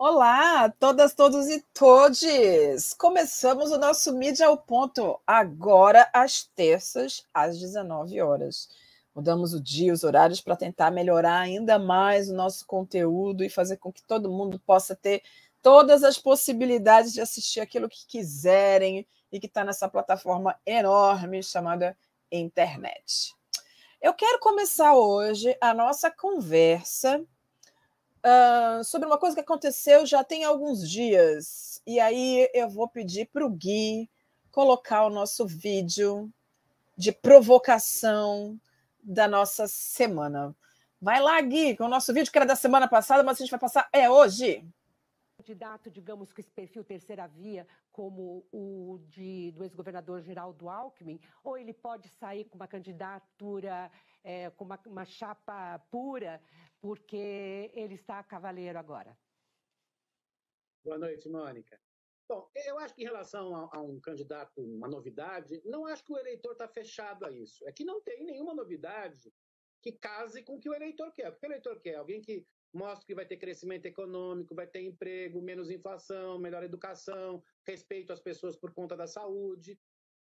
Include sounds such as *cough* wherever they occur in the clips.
Olá, todas, todos e todes! Começamos o nosso Mídia ao Ponto, agora às terças, às 19 horas. Mudamos o dia, os horários, para tentar melhorar ainda mais o nosso conteúdo e fazer com que todo mundo possa ter todas as possibilidades de assistir aquilo que quiserem e que está nessa plataforma enorme chamada internet. Eu quero começar hoje a nossa conversa sobre uma coisa que aconteceu já tem alguns dias. E aí eu vou pedir para o Gui colocar o nosso vídeo de provocação da nossa semana. Vai lá, Gui, com o nosso vídeo que era da semana passada, mas a gente vai passar é hoje candidato, digamos, com esse perfil terceira via, como o de, do ex-governador Geraldo Alckmin, ou ele pode sair com uma candidatura, é, com uma, uma chapa pura, porque ele está cavaleiro agora? Boa noite, Mônica. Bom, eu acho que em relação a, a, um candidato, uma novidade, não acho que o eleitor está fechado a isso. É que não tem nenhuma novidade que case com o que o eleitor quer. O que o eleitor quer? Alguém que mostra que vai ter crescimento econômico, vai ter emprego, menos inflação, melhor educação, respeito às pessoas por conta da saúde.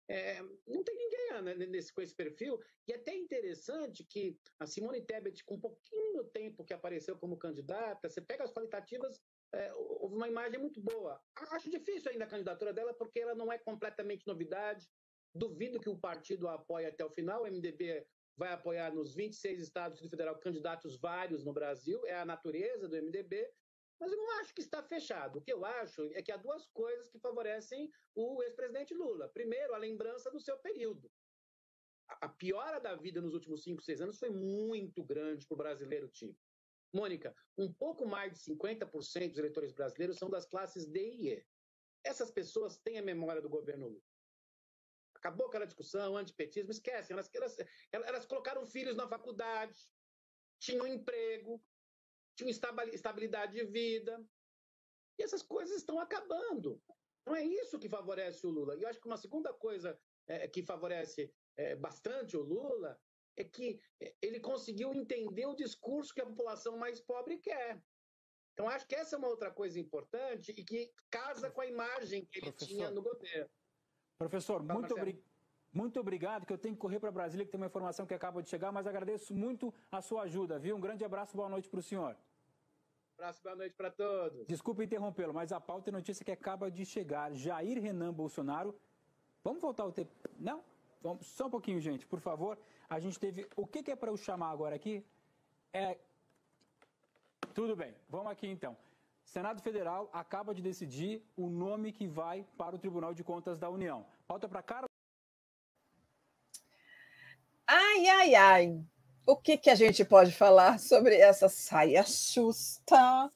É, não tem ninguém né, nesse, com esse perfil. E é até interessante que a Simone Tebet, com um pouquinho do tempo que apareceu como candidata, você pega as qualitativas, é, houve uma imagem muito boa. Acho difícil ainda a candidatura dela, porque ela não é completamente novidade. Duvido que o partido a apoie até o final. O MDB vai apoiar nos 26 estados do federal candidatos vários no Brasil, é a natureza do MDB, mas eu não acho que está fechado. O que eu acho é que há duas coisas que favorecem o ex-presidente Lula. Primeiro, a lembrança do seu período. A piora da vida nos últimos cinco, seis anos foi muito grande para o brasileiro tipo. Mônica, um pouco mais de 50% dos eleitores brasileiros são das classes D e E. Essas pessoas têm a memória do governo Lula. Acabou aquela discussão, antipetismo, esquecem. Elas, elas, elas colocaram filhos na faculdade, tinham emprego, tinham estabilidade de vida. E essas coisas estão acabando. Não é isso que favorece o Lula. E eu acho que uma segunda coisa é, que favorece é, bastante o Lula é que é, ele conseguiu entender o discurso que a população mais pobre quer. Então, acho que essa é uma outra coisa importante e que casa com a imagem que ele Professor. tinha no governo. Professor, muito, obri... muito obrigado, que eu tenho que correr para Brasília, que tem uma informação que acaba de chegar, mas agradeço muito a sua ajuda, viu? Um grande abraço, boa noite para o senhor. abraço, boa noite para todos. Desculpe interrompê-lo, mas a pauta e notícia que acaba de chegar. Jair Renan Bolsonaro. Vamos voltar o tempo. Não? Vamos, só um pouquinho, gente, por favor. A gente teve. O que, que é para eu chamar agora aqui? É. Tudo bem, vamos aqui então. Senado Federal acaba de decidir o nome que vai para o Tribunal de Contas da União. Falta para cara. Ai, ai, ai. O que, que a gente pode falar sobre essa saia justa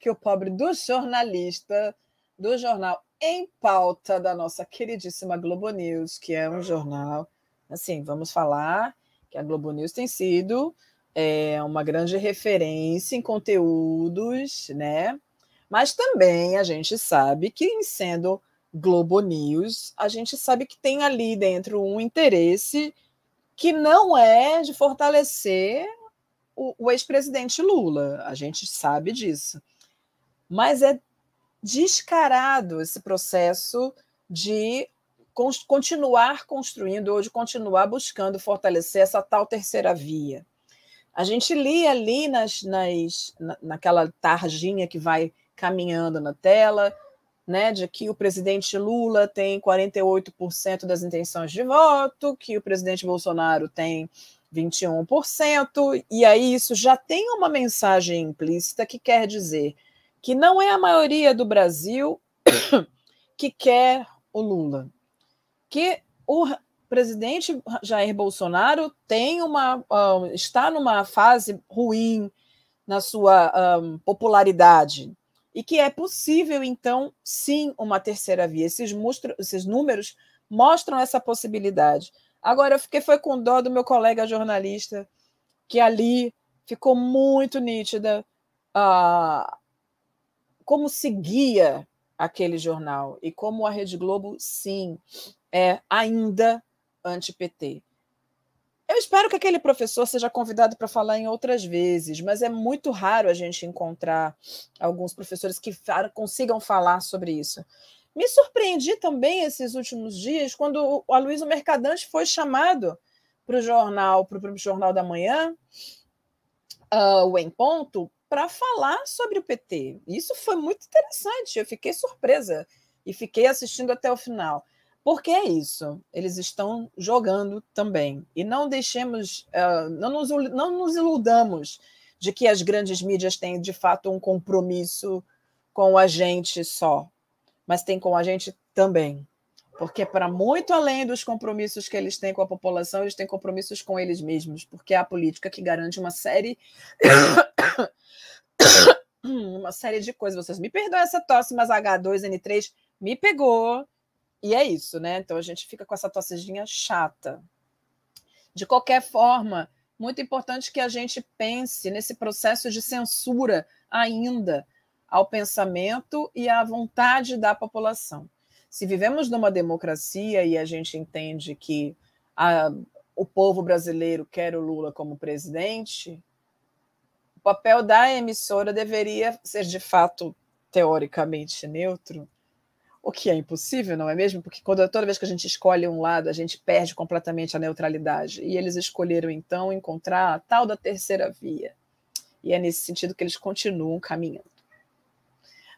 que o pobre do jornalista do jornal em pauta da nossa queridíssima Globo News, que é um jornal, assim, vamos falar que a Globo News tem sido é, uma grande referência em conteúdos, né? Mas também a gente sabe que, em sendo Globo News, a gente sabe que tem ali dentro um interesse que não é de fortalecer o, o ex-presidente Lula. A gente sabe disso. Mas é descarado esse processo de continuar construindo ou de continuar buscando fortalecer essa tal terceira via. A gente lia ali nas, nas, naquela tarjinha que vai caminhando na tela, né, de que o presidente Lula tem 48% das intenções de voto, que o presidente Bolsonaro tem 21%, e aí isso já tem uma mensagem implícita que quer dizer que não é a maioria do Brasil *coughs* que quer o Lula, que o presidente Jair Bolsonaro tem uma uh, está numa fase ruim na sua um, popularidade, e que é possível, então, sim, uma terceira via. Esses, mostro, esses números mostram essa possibilidade. Agora, eu fiquei foi com dó do meu colega jornalista, que ali ficou muito nítida ah, como seguia aquele jornal e como a Rede Globo, sim, é ainda anti-PT. Espero que aquele professor seja convidado para falar em outras vezes, mas é muito raro a gente encontrar alguns professores que consigam falar sobre isso. Me surpreendi também esses últimos dias quando o Aloysio Mercadante foi chamado para o jornal, para o Jornal da Manhã, uh, o Em Ponto, para falar sobre o PT. Isso foi muito interessante, eu fiquei surpresa e fiquei assistindo até o final. Porque é isso, eles estão jogando também. E não deixemos, uh, não, nos, não nos iludamos de que as grandes mídias têm de fato um compromisso com a gente só, mas tem com a gente também. Porque, para muito além dos compromissos que eles têm com a população, eles têm compromissos com eles mesmos, porque é a política que garante uma série. *coughs* uma série de coisas. Vocês me perdoem essa tosse, mas H2N3 me pegou e é isso, né? Então a gente fica com essa tossezinha chata. De qualquer forma, muito importante que a gente pense nesse processo de censura ainda ao pensamento e à vontade da população. Se vivemos numa democracia e a gente entende que a, o povo brasileiro quer o Lula como presidente, o papel da emissora deveria ser de fato teoricamente neutro o que é impossível, não é mesmo? Porque quando, toda vez que a gente escolhe um lado, a gente perde completamente a neutralidade. E eles escolheram, então, encontrar a tal da terceira via. E é nesse sentido que eles continuam caminhando.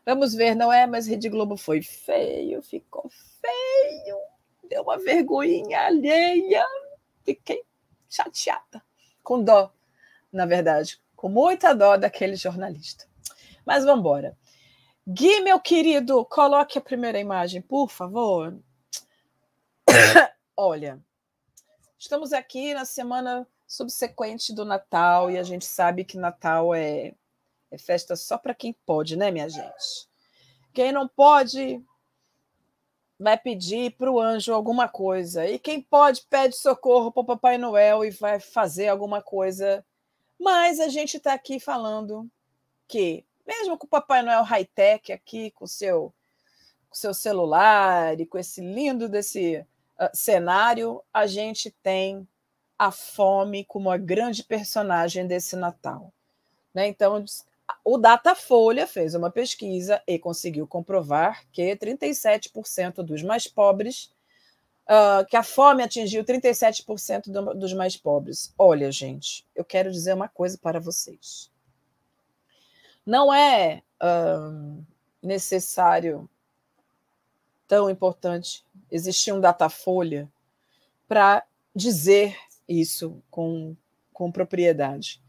Vamos ver, não é? Mas Rede Globo foi feio, ficou feio, deu uma vergonhinha alheia. Fiquei chateada, com dó, na verdade, com muita dó daquele jornalista. Mas vamos embora. Gui, meu querido, coloque a primeira imagem, por favor. *coughs* Olha, estamos aqui na semana subsequente do Natal e a gente sabe que Natal é, é festa só para quem pode, né, minha gente? Quem não pode vai pedir para o anjo alguma coisa. E quem pode pede socorro para o Papai Noel e vai fazer alguma coisa. Mas a gente está aqui falando que mesmo com o Papai Noel high-tech aqui, com o seu, com seu celular e com esse lindo desse uh, cenário, a gente tem a fome como a grande personagem desse Natal. Né? Então, o Datafolha fez uma pesquisa e conseguiu comprovar que 37% dos mais pobres, uh, que a fome atingiu 37% do, dos mais pobres. Olha, gente, eu quero dizer uma coisa para vocês. Não é uh, necessário, tão importante, existir um Datafolha para dizer isso com, com propriedade.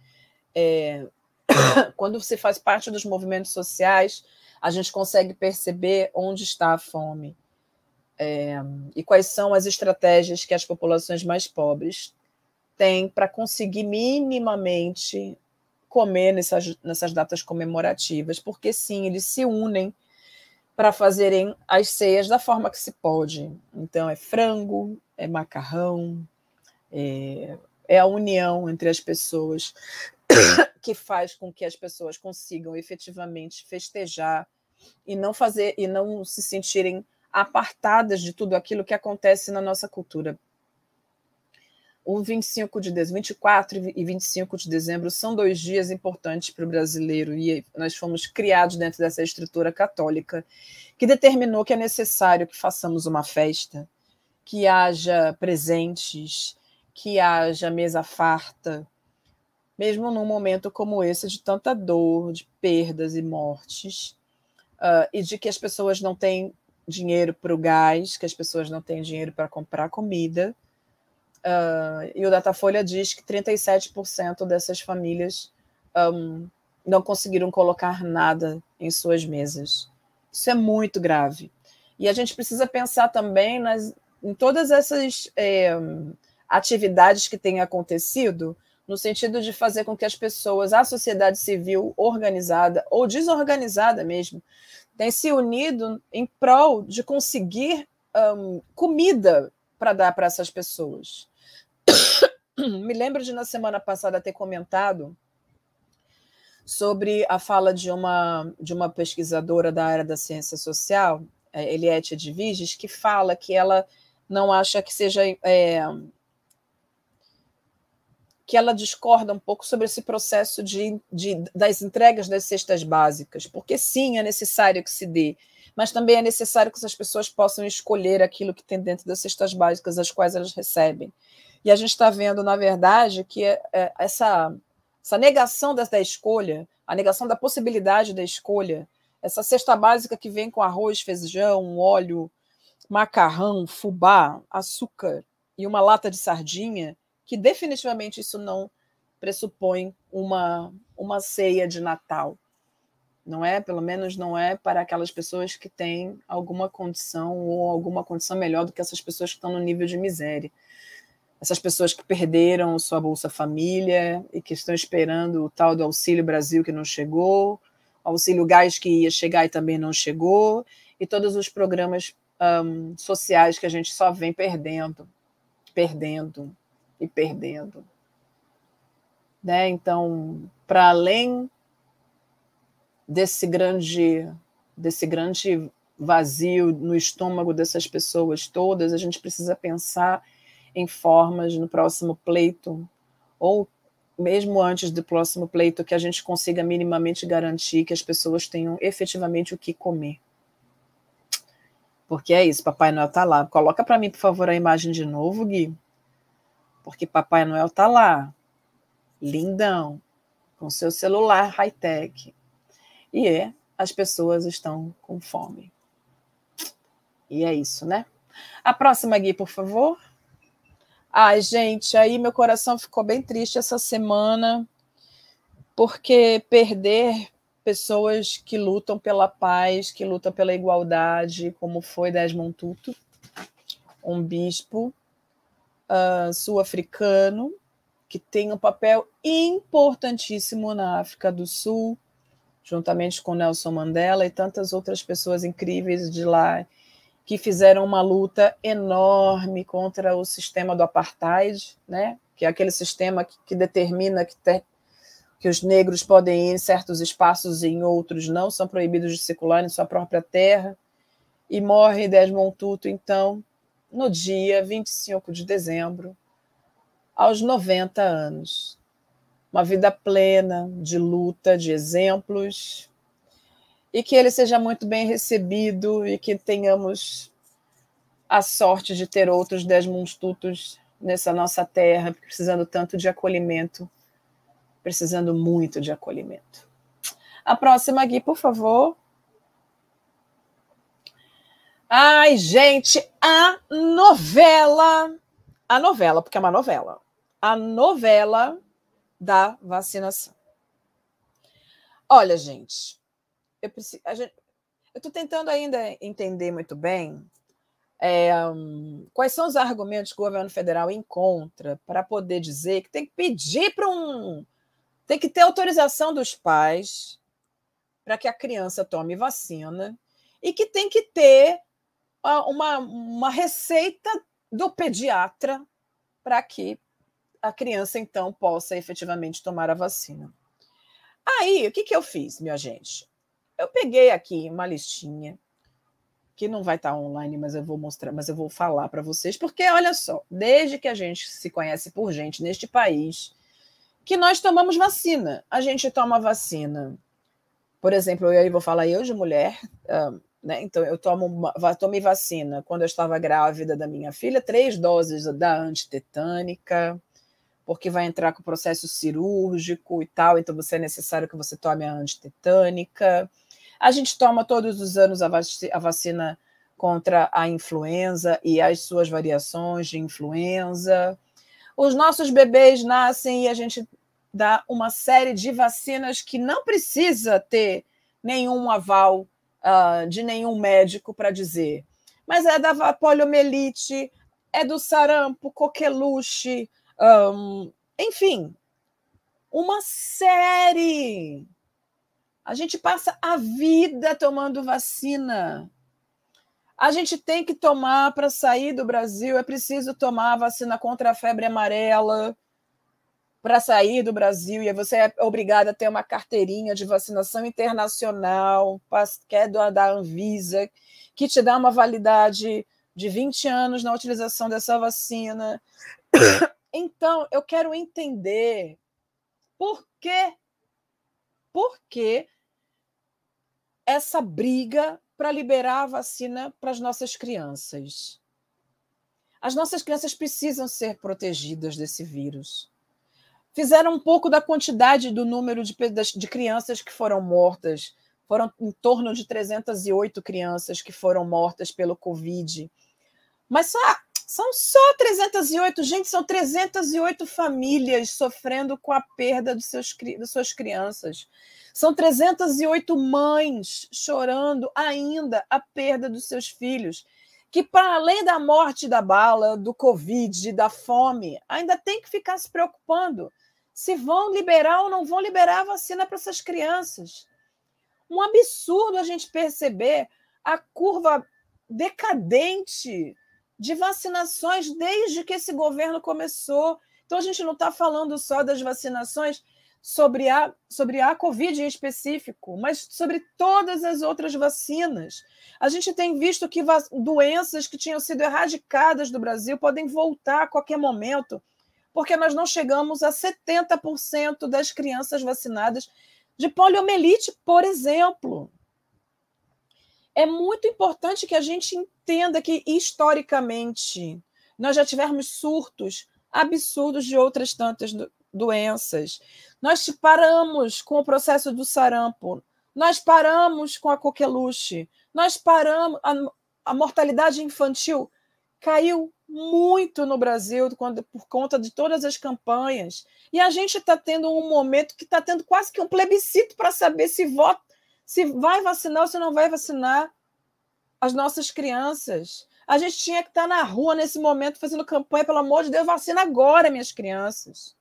É, *coughs* quando você faz parte dos movimentos sociais, a gente consegue perceber onde está a fome é, e quais são as estratégias que as populações mais pobres têm para conseguir minimamente comer nessas, nessas datas comemorativas, porque sim, eles se unem para fazerem as ceias da forma que se pode. Então, é frango, é macarrão, é, é a união entre as pessoas *coughs* que faz com que as pessoas consigam efetivamente festejar e não fazer e não se sentirem apartadas de tudo aquilo que acontece na nossa cultura o 25 de dezembro, 24 e 25 de dezembro são dois dias importantes para o brasileiro e nós fomos criados dentro dessa estrutura católica que determinou que é necessário que façamos uma festa, que haja presentes, que haja mesa farta, mesmo num momento como esse de tanta dor, de perdas e mortes, uh, e de que as pessoas não têm dinheiro para o gás, que as pessoas não têm dinheiro para comprar comida Uh, e o Datafolha diz que 37% dessas famílias um, não conseguiram colocar nada em suas mesas. Isso é muito grave. E a gente precisa pensar também nas, em todas essas é, atividades que têm acontecido, no sentido de fazer com que as pessoas, a sociedade civil organizada ou desorganizada mesmo, tenham se unido em prol de conseguir um, comida para dar para essas pessoas. *coughs* Me lembro de na semana passada ter comentado sobre a fala de uma, de uma pesquisadora da área da ciência social, é, Eliette Edviges, que fala que ela não acha que seja é, que ela discorda um pouco sobre esse processo de, de, das entregas das cestas básicas, porque sim, é necessário que se dê, mas também é necessário que essas pessoas possam escolher aquilo que tem dentro das cestas básicas, as quais elas recebem. E a gente está vendo, na verdade, que é, é, essa, essa negação da, da escolha, a negação da possibilidade da escolha, essa cesta básica que vem com arroz, feijão, óleo, macarrão, fubá, açúcar e uma lata de sardinha, que definitivamente isso não pressupõe uma, uma ceia de Natal. Não é, pelo menos não é para aquelas pessoas que têm alguma condição ou alguma condição melhor do que essas pessoas que estão no nível de miséria. Essas pessoas que perderam sua Bolsa Família e que estão esperando o tal do Auxílio Brasil que não chegou, Auxílio Gás que ia chegar e também não chegou, e todos os programas um, sociais que a gente só vem perdendo, perdendo e perdendo. Né? Então, para além desse grande, desse grande vazio no estômago dessas pessoas todas, a gente precisa pensar em formas no próximo pleito, ou mesmo antes do próximo pleito, que a gente consiga minimamente garantir que as pessoas tenham efetivamente o que comer. Porque é isso, Papai Noel está lá. Coloca para mim, por favor, a imagem de novo, Gui. Porque Papai Noel está lá, lindão, com seu celular high-tech. E é, as pessoas estão com fome. E é isso, né? A próxima, Gui, por favor. Ai, gente, aí meu coração ficou bem triste essa semana, porque perder pessoas que lutam pela paz, que lutam pela igualdade, como foi Desmond Tutu, um bispo uh, sul-africano que tem um papel importantíssimo na África do Sul, juntamente com Nelson Mandela e tantas outras pessoas incríveis de lá que fizeram uma luta enorme contra o sistema do apartheid, né? que é aquele sistema que, que determina que, te, que os negros podem ir em certos espaços e em outros não, são proibidos de circular em sua própria terra. E morre Desmond Tutu, então, no dia 25 de dezembro, aos 90 anos. Uma vida plena de luta, de exemplos, e que ele seja muito bem recebido e que tenhamos a sorte de ter outros Desmond Tutus nessa nossa terra, precisando tanto de acolhimento, precisando muito de acolhimento. A próxima aqui, por favor. Ai, gente, a novela, a novela, porque é uma novela, a novela da vacinação. Olha, gente, eu preciso. Eu estou tentando ainda entender muito bem é, um, quais são os argumentos que o governo federal encontra para poder dizer que tem que pedir para um. tem que ter autorização dos pais para que a criança tome vacina e que tem que ter uma, uma receita do pediatra para que a criança então possa efetivamente tomar a vacina. Aí, o que, que eu fiz, minha gente? Eu peguei aqui uma listinha que não vai estar online, mas eu vou mostrar, mas eu vou falar para vocês, porque olha só, desde que a gente se conhece por gente neste país, que nós tomamos vacina. A gente toma vacina. Por exemplo, eu vou falar eu de mulher, uh, né? Então eu tomo tomei vacina quando eu estava grávida da minha filha, três doses da antitetânica, porque vai entrar com o processo cirúrgico e tal, então você é necessário que você tome a antitetânica. A gente toma todos os anos a vacina contra a influenza e as suas variações de influenza. Os nossos bebês nascem e a gente dá uma série de vacinas que não precisa ter nenhum aval uh, de nenhum médico para dizer. Mas é da poliomielite, é do sarampo, coqueluche, um, enfim, uma série a gente passa a vida tomando vacina. A gente tem que tomar para sair do Brasil, é preciso tomar a vacina contra a febre amarela para sair do Brasil, e você é obrigado a ter uma carteirinha de vacinação internacional, que é da Anvisa, que te dá uma validade de 20 anos na utilização dessa vacina. *coughs* Então, eu quero entender por quê? Por que essa briga para liberar a vacina para as nossas crianças? As nossas crianças precisam ser protegidas desse vírus. Fizeram um pouco da quantidade do número de, de crianças que foram mortas. Foram em torno de 308 crianças que foram mortas pelo Covid. Mas só, são só 308, gente, são 308 famílias sofrendo com a perda dos seus, das suas crianças. São 308 mães chorando ainda a perda dos seus filhos que, para além da morte da bala, do Covid, da fome, ainda tem que ficar se preocupando se vão liberar ou não vão liberar a vacina para essas crianças. Um absurdo a gente perceber a curva decadente de vacinações desde que esse governo começou. Então, a gente não está falando só das vacinações sobre a, sobre a Covid em específico, mas sobre todas as outras vacinas. A gente tem visto que doenças que tinham sido erradicadas do Brasil podem voltar a qualquer momento, porque nós não chegamos a 70% das crianças vacinadas de poliomielite, por exemplo. É muito importante que a gente entenda que, historicamente, nós já tivemos surtos absurdos de outras tantas doenças. Nós paramos com o processo do sarampo, nós paramos com a coqueluche, nós paramos. A, a mortalidade infantil caiu muito no Brasil quando, por conta de todas as campanhas. E a gente está tendo um momento que está tendo quase que um plebiscito para saber se, vota, se vai vacinar ou se não vai vacinar as nossas crianças. A gente tinha que estar na rua nesse momento fazendo campanha, pelo amor de Deus, vacina agora, minhas crianças.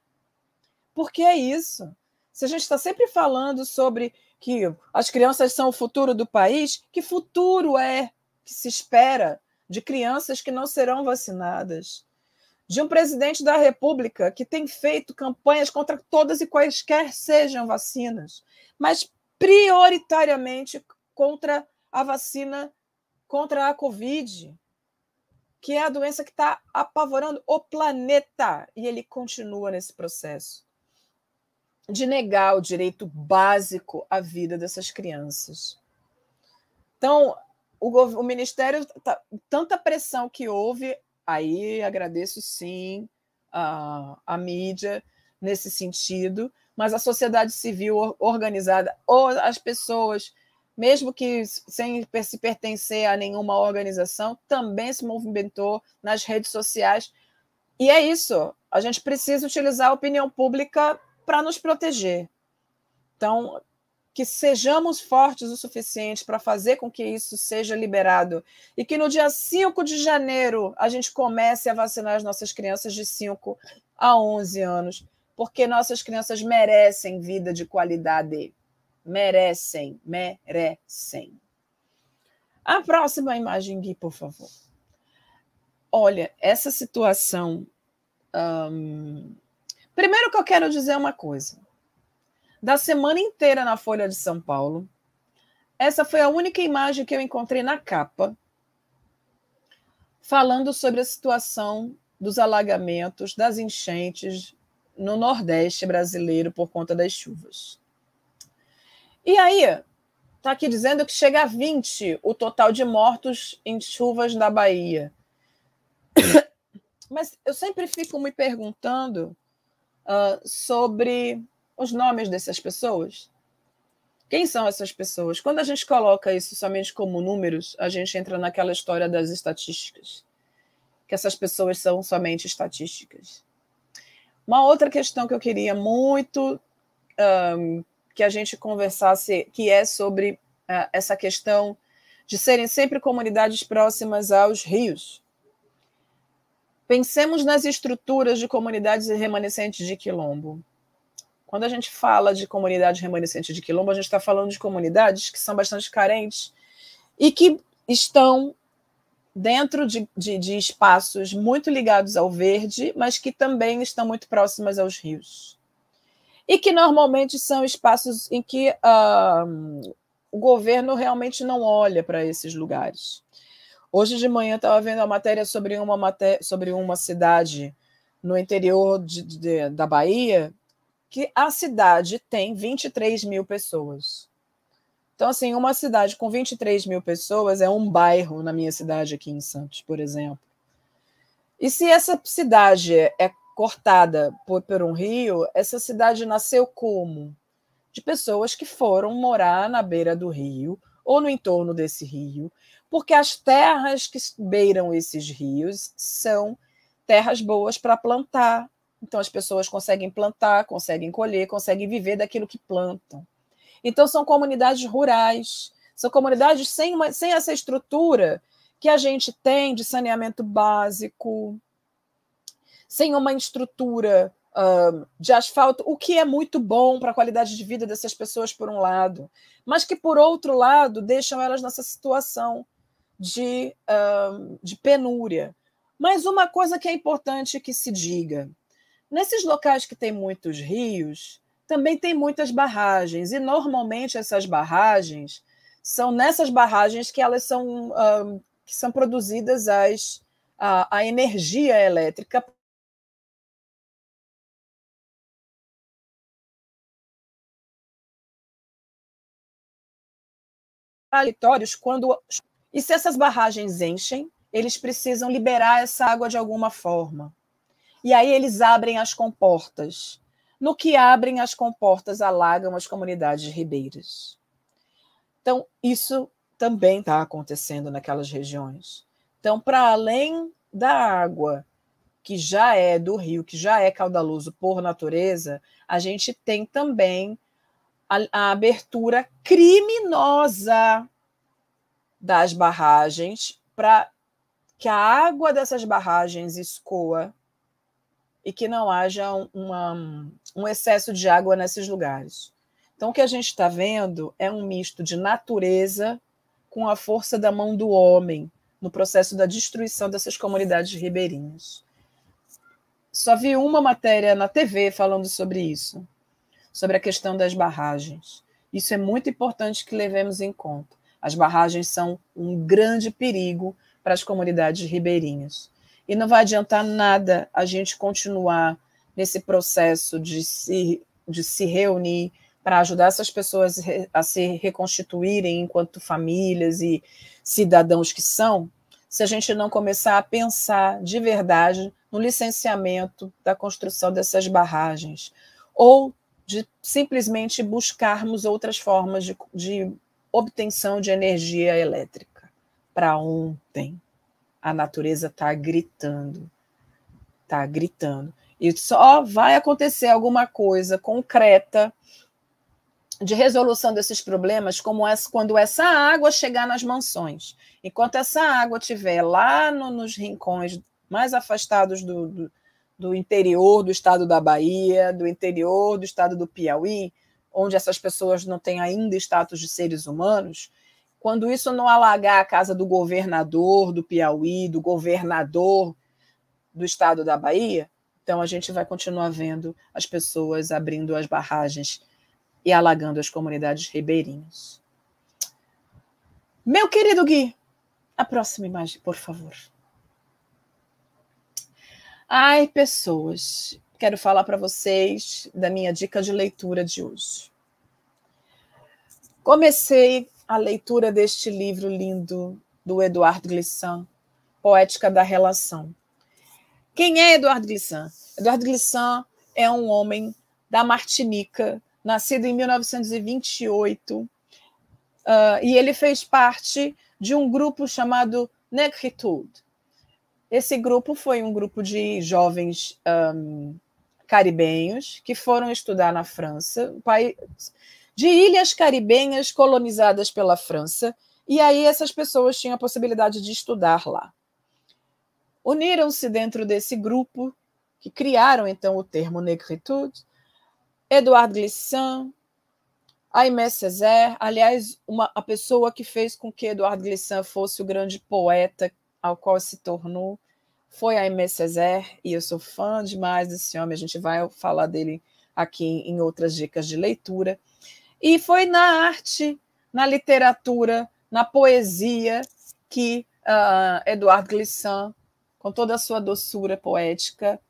Porque é isso. Se a gente está sempre falando sobre que as crianças são o futuro do país, que futuro é que se espera de crianças que não serão vacinadas? De um presidente da República que tem feito campanhas contra todas e quaisquer sejam vacinas, mas prioritariamente contra a vacina contra a Covid, que é a doença que está apavorando o planeta, e ele continua nesse processo de negar o direito básico à vida dessas crianças. Então, o, o Ministério, tá, tanta pressão que houve, aí agradeço sim a, a mídia nesse sentido, mas a sociedade civil organizada, ou as pessoas, mesmo que sem se pertencer a nenhuma organização, também se movimentou nas redes sociais. E é isso, a gente precisa utilizar a opinião pública para nos proteger. Então, que sejamos fortes o suficiente para fazer com que isso seja liberado e que no dia 5 de janeiro a gente comece a vacinar as nossas crianças de 5 a 11 anos, porque nossas crianças merecem vida de qualidade. Merecem, merecem. A próxima imagem, Gui, por favor. Olha, essa situação Primeiro que eu quero dizer uma coisa. Da semana inteira na Folha de São Paulo, essa foi a única imagem que eu encontrei na capa falando sobre a situação dos alagamentos, das enchentes no Nordeste brasileiro por conta das chuvas. E aí, está aqui dizendo que chega a 20 o total de mortos em chuvas na Bahia. *coughs* Mas eu sempre fico me perguntando uh, sobre os nomes dessas pessoas. Quem são essas pessoas? Quando a gente coloca isso somente como números, a gente entra naquela história das estatísticas, que essas pessoas são somente estatísticas. Uma outra questão que eu queria muito um, que a gente conversasse, que é sobre uh, essa questão de serem sempre comunidades próximas aos rios. Pensemos nas estruturas de comunidades remanescentes de quilombo. Quando a gente fala de comunidades remanescentes de quilombo, a gente está falando de comunidades que são bastante carentes e que estão dentro de, de, de, espaços muito ligados ao verde, mas que também estão muito próximas aos rios. E que normalmente são espaços em que uh, o governo realmente não olha para esses lugares. Hoje de manhã estava vendo a matéria sobre uma, maté sobre uma cidade no interior de, de, da Bahia, que a cidade tem 23 mil pessoas. Então, assim, uma cidade com 23 mil pessoas é um bairro na minha cidade aqui em Santos, por exemplo. E se essa cidade é cortada por, por um rio, essa cidade nasceu como? De pessoas que foram morar na beira do rio ou no entorno desse rio, porque as terras que beiram esses rios são terras boas para plantar. Então as pessoas conseguem plantar, conseguem colher, conseguem viver daquilo que plantam. Então são comunidades rurais, são comunidades sem, uma, sem essa estrutura que a gente tem de saneamento básico, sem uma estrutura uh, de asfalto, o que é muito bom para a qualidade de vida dessas pessoas, por um lado, mas que, por outro lado, deixam elas nessa situação de, uh, de penúria. Mas uma coisa que é importante que se diga: nesses locais que tem muitos rios, também tem muitas barragens, e normalmente essas barragens são nessas barragens que elas são, uh, que são produzidas as, a, a energia elétrica aleatórios quando. E se essas barragens enchem, eles precisam liberar essa água de alguma forma. E aí eles abrem as comportas. No que abrem as comportas, alagam as comunidades ribeiras. Então, isso também está acontecendo naquelas regiões. Então, para além da água que já é do rio, que já é caudaloso por natureza, a gente tem também a, a abertura criminosa das barragens para que a água dessas barragens escoa e que não haja uma, um excesso de água nesses lugares. Então, o que a gente está vendo é um misto de natureza com a força da mão do homem no processo da destruição dessas comunidades ribeirinhas. Só vi uma matéria na TV falando sobre isso sobre a questão das barragens. Isso é muito importante que levemos em conta. As barragens são um grande perigo para as comunidades ribeirinhas. E não vai adiantar nada a gente continuar nesse processo de se, de se reunir para ajudar essas pessoas a se reconstituírem enquanto famílias e cidadãos que são, se a gente não começar a pensar de verdade no licenciamento da construção dessas barragens, ou de simplesmente buscarmos outras formas de, de obtenção de energia elétrica. Para ontem, a natureza está gritando, está gritando. E só vai acontecer alguma coisa concreta de resolução desses problemas como essa, quando essa água chegar nas mansões. Enquanto essa água estiver lá no, nos rincões mais afastados do, do, do interior do estado da Bahia, do interior do estado do Piauí, onde essas pessoas não têm ainda status de seres humanos, quando isso não alagar a casa do governador do Piauí, do governador do estado da Bahia, então a gente vai continuar vendo as pessoas abrindo as barragens e alagando as comunidades ribeirinhas. Meu querido Gui, a próxima imagem, por favor. Ai, pessoas, quero falar para vocês da minha dica de leitura de hoje. Comecei a leitura deste livro lindo do Eduardo Glissant, Poética da Relação. Quem é Eduardo Glissant? Eduardo Glissant é um homem da Martinica, nascido em 1928, uh, e ele fez parte de um grupo chamado Negritude esse grupo foi um grupo de jovens um, caribenhos que foram estudar na França, de ilhas caribenhas colonizadas pela França, e aí essas pessoas tinham a possibilidade de estudar lá. Uniram-se dentro desse grupo, que criaram então o termo negritude, Edouard Glissant, Aimé Césaire, aliás, uma, a pessoa que fez com que Edouard Glissant fosse o grande poeta ao qual se tornou foi Aimé Césaire, e eu sou fã demais desse homem, a gente vai falar dele aqui em outras dicas de leitura. E foi na arte, na literatura, na poesia que uh, Eduardo Glissant, com toda a sua doçura poética,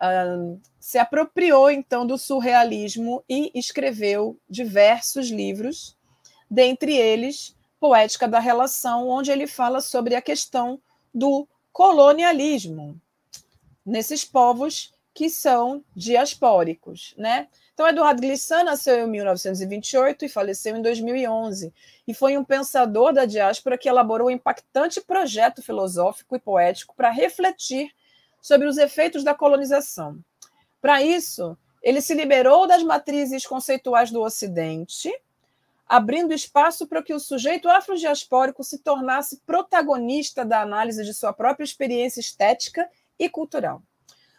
uh, se apropriou então do surrealismo e escreveu diversos livros, dentre eles Poética da Relação, onde ele fala sobre a questão do colonialismo. Nesses povos que são diaspóricos, né? Então, Eduardo Glissant nasceu em 1928 e faleceu em 2011, e foi um pensador da diáspora que elaborou um impactante projeto filosófico e poético para refletir sobre os efeitos da colonização. Para isso, ele se liberou das matrizes conceituais do Ocidente, abrindo espaço para que o sujeito afrodiaspórico se tornasse protagonista da análise de sua própria experiência estética e cultural.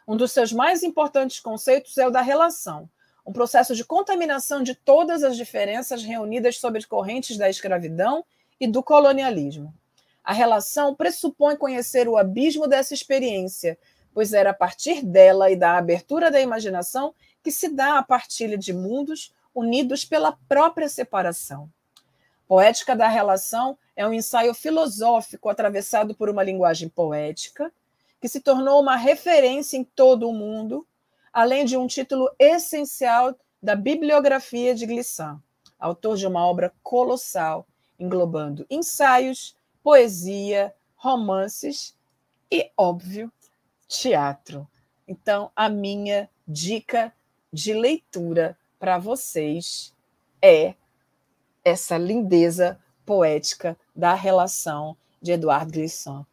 Um dos seus mais importantes conceitos é o da relação, um processo de contaminação de todas as diferenças reunidas sob as correntes da escravidão e do colonialismo. A relação pressupõe conhecer o abismo dessa experiência, pois era a partir dela e da abertura da imaginação que se dá a partilha de mundos unidos pela própria separação. Poética da Relação é um ensaio filosófico atravessado por uma linguagem poética, que se tornou uma referência em todo o mundo além de um título essencial da bibliografia de Glissant, autor de uma obra colossal, englobando ensaios, poesia, romances e, óbvio, teatro. Então, a minha dica de leitura para vocês é essa lindeza poética da relação de Eduardo Glissant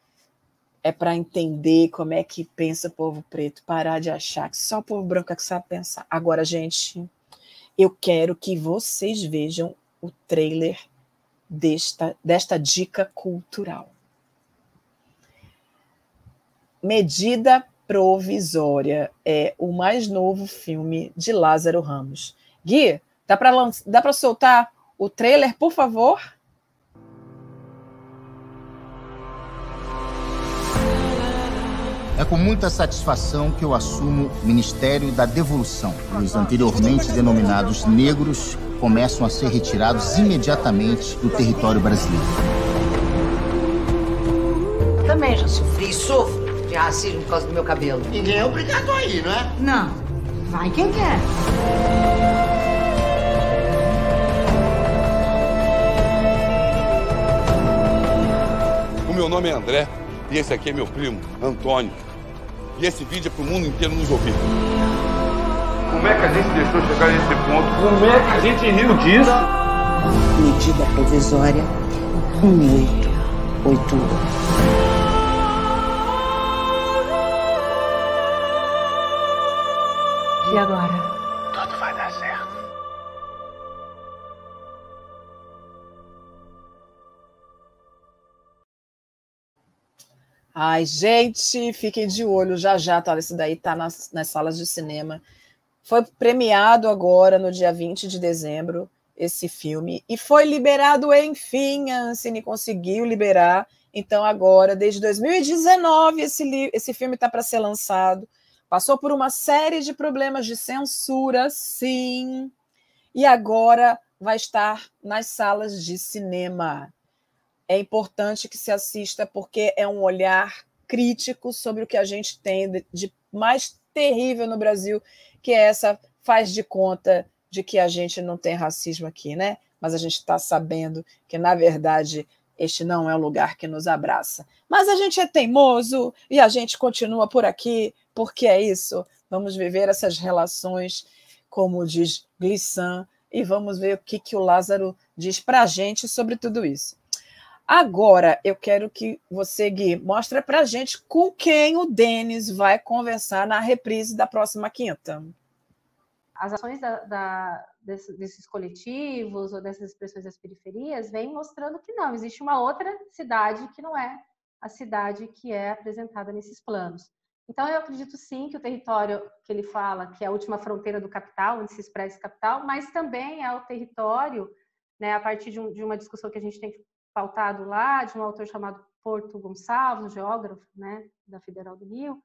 é para entender como é que pensa o povo preto, parar de achar que só o povo branco é que sabe pensar. Agora, gente, eu quero que vocês vejam o trailer desta, desta dica cultural. Medida Provisória é o mais novo filme de Lázaro Ramos. Gui, dá para soltar o trailer, por favor? É com muita satisfação que eu assumo o Ministério da Devolução. Os anteriormente denominados negros começam a ser retirados imediatamente do território brasileiro. Eu também já sofri e sofro de racismo por causa do meu cabelo. Ninguém é obrigado a ir, não é? Não. Vai quem quer. O meu nome é André e esse aqui é meu primo, Antônio. E esse vídeo é para o mundo inteiro nos ouvir. Como é que a gente deixou chegar nesse ponto? Como é que a gente riu disso? Medida provisória 1881. E agora? Ai, gente, fiquem de olho, já já, tá? Esse daí tá nas, nas salas de cinema. Foi premiado agora, no dia 20 de dezembro, esse filme, e foi liberado, enfim, a Ancine conseguiu liberar. Então, agora, desde 2019, esse, esse filme está para ser lançado. Passou por uma série de problemas de censura, sim, e agora vai estar nas salas de cinema é importante que se assista, porque é um olhar crítico sobre o que a gente tem de mais terrível no Brasil, que é essa faz de conta de que a gente não tem racismo aqui, né? Mas a gente está sabendo que, na verdade, este não é o lugar que nos abraça. Mas a gente é teimoso e a gente continua por aqui, porque é isso. Vamos viver essas relações, como diz Glissant, e vamos ver o que, que o Lázaro diz para a gente sobre tudo isso. Agora, eu quero que você, Gui, mostre para gente com quem o Denis vai conversar na reprise da próxima quinta. As ações da, da, desses, desses coletivos ou dessas expressões das periferias vêm mostrando que não, existe uma outra cidade que não é a cidade que é apresentada nesses planos. Então, eu acredito sim que o território que ele fala, que é a última fronteira do capital, onde se expressa capital, mas também é o território, né, a partir de, um, de uma discussão que a gente tem pautado lá, de um autor chamado Porto Gonçalves, um geógrafo né, da Federal do Rio,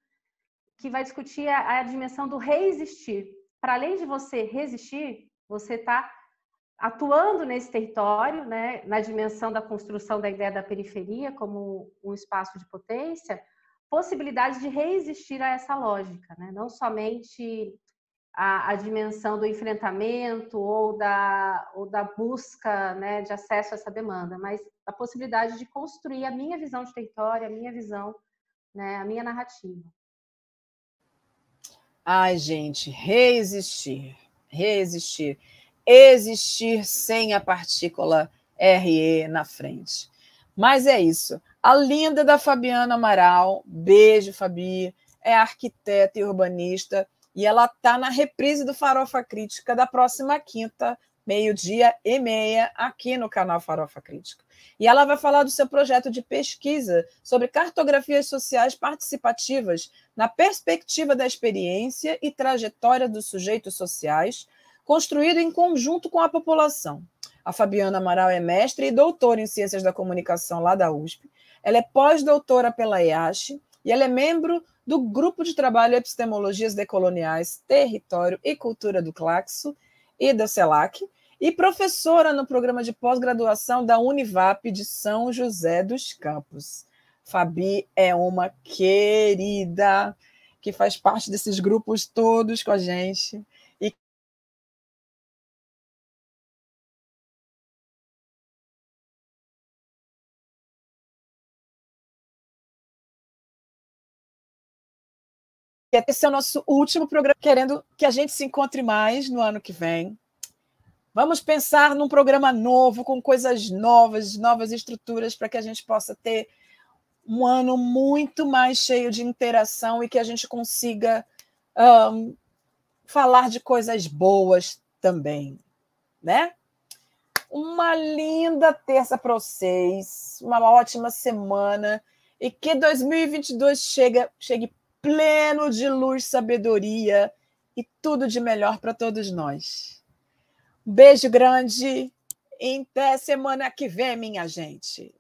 que vai discutir a, a dimensão do resistir. Para além de você resistir, você está atuando nesse território, né, na dimensão da construção da ideia da periferia como um espaço de potência, possibilidade de reexistir a essa lógica, né? não somente a, a, dimensão do enfrentamento ou da, ou da busca né, de acesso a essa demanda, mas a possibilidade de construir a minha visão de território, a minha visão, né, a minha narrativa. Ai, gente, reexistir, reexistir, existir sem a partícula RE na frente. Mas é isso. A linda da Fabiana Amaral, beijo, Fabi, é arquiteta e urbanista, e ela está na reprise do Farofa Crítica da próxima quinta, meio-dia e meia, aqui no canal Farofa Crítica. E ela vai falar do seu projeto de pesquisa sobre cartografias sociais participativas na perspectiva da experiência e trajetória dos sujeitos sociais, construído em conjunto com a população. A Fabiana Amaral é mestre e doutora em Ciências da Comunicação lá da USP ela é pós-doutora pela IASH e ela é membro do Grupo de Trabalho Epistemologias Decoloniais, Território e Cultura do Claxo e da CELAC, e professora no programa de pós-graduação da Univap de São José dos Campos. Fabi é uma querida que faz parte desses grupos todos com a gente Esse é o nosso último programa, querendo que a gente se encontre mais no ano que vem. Vamos pensar num programa novo, com coisas novas, novas estruturas, para que a gente possa ter um ano muito mais cheio de interação e que a gente consiga um, falar de coisas boas também, né? Uma linda terça para vocês, uma ótima semana e que 2022 chega, chegue pleno de luz, sabedoria e tudo de melhor para todos nós. Um beijo grande e até semana que vem, minha gente.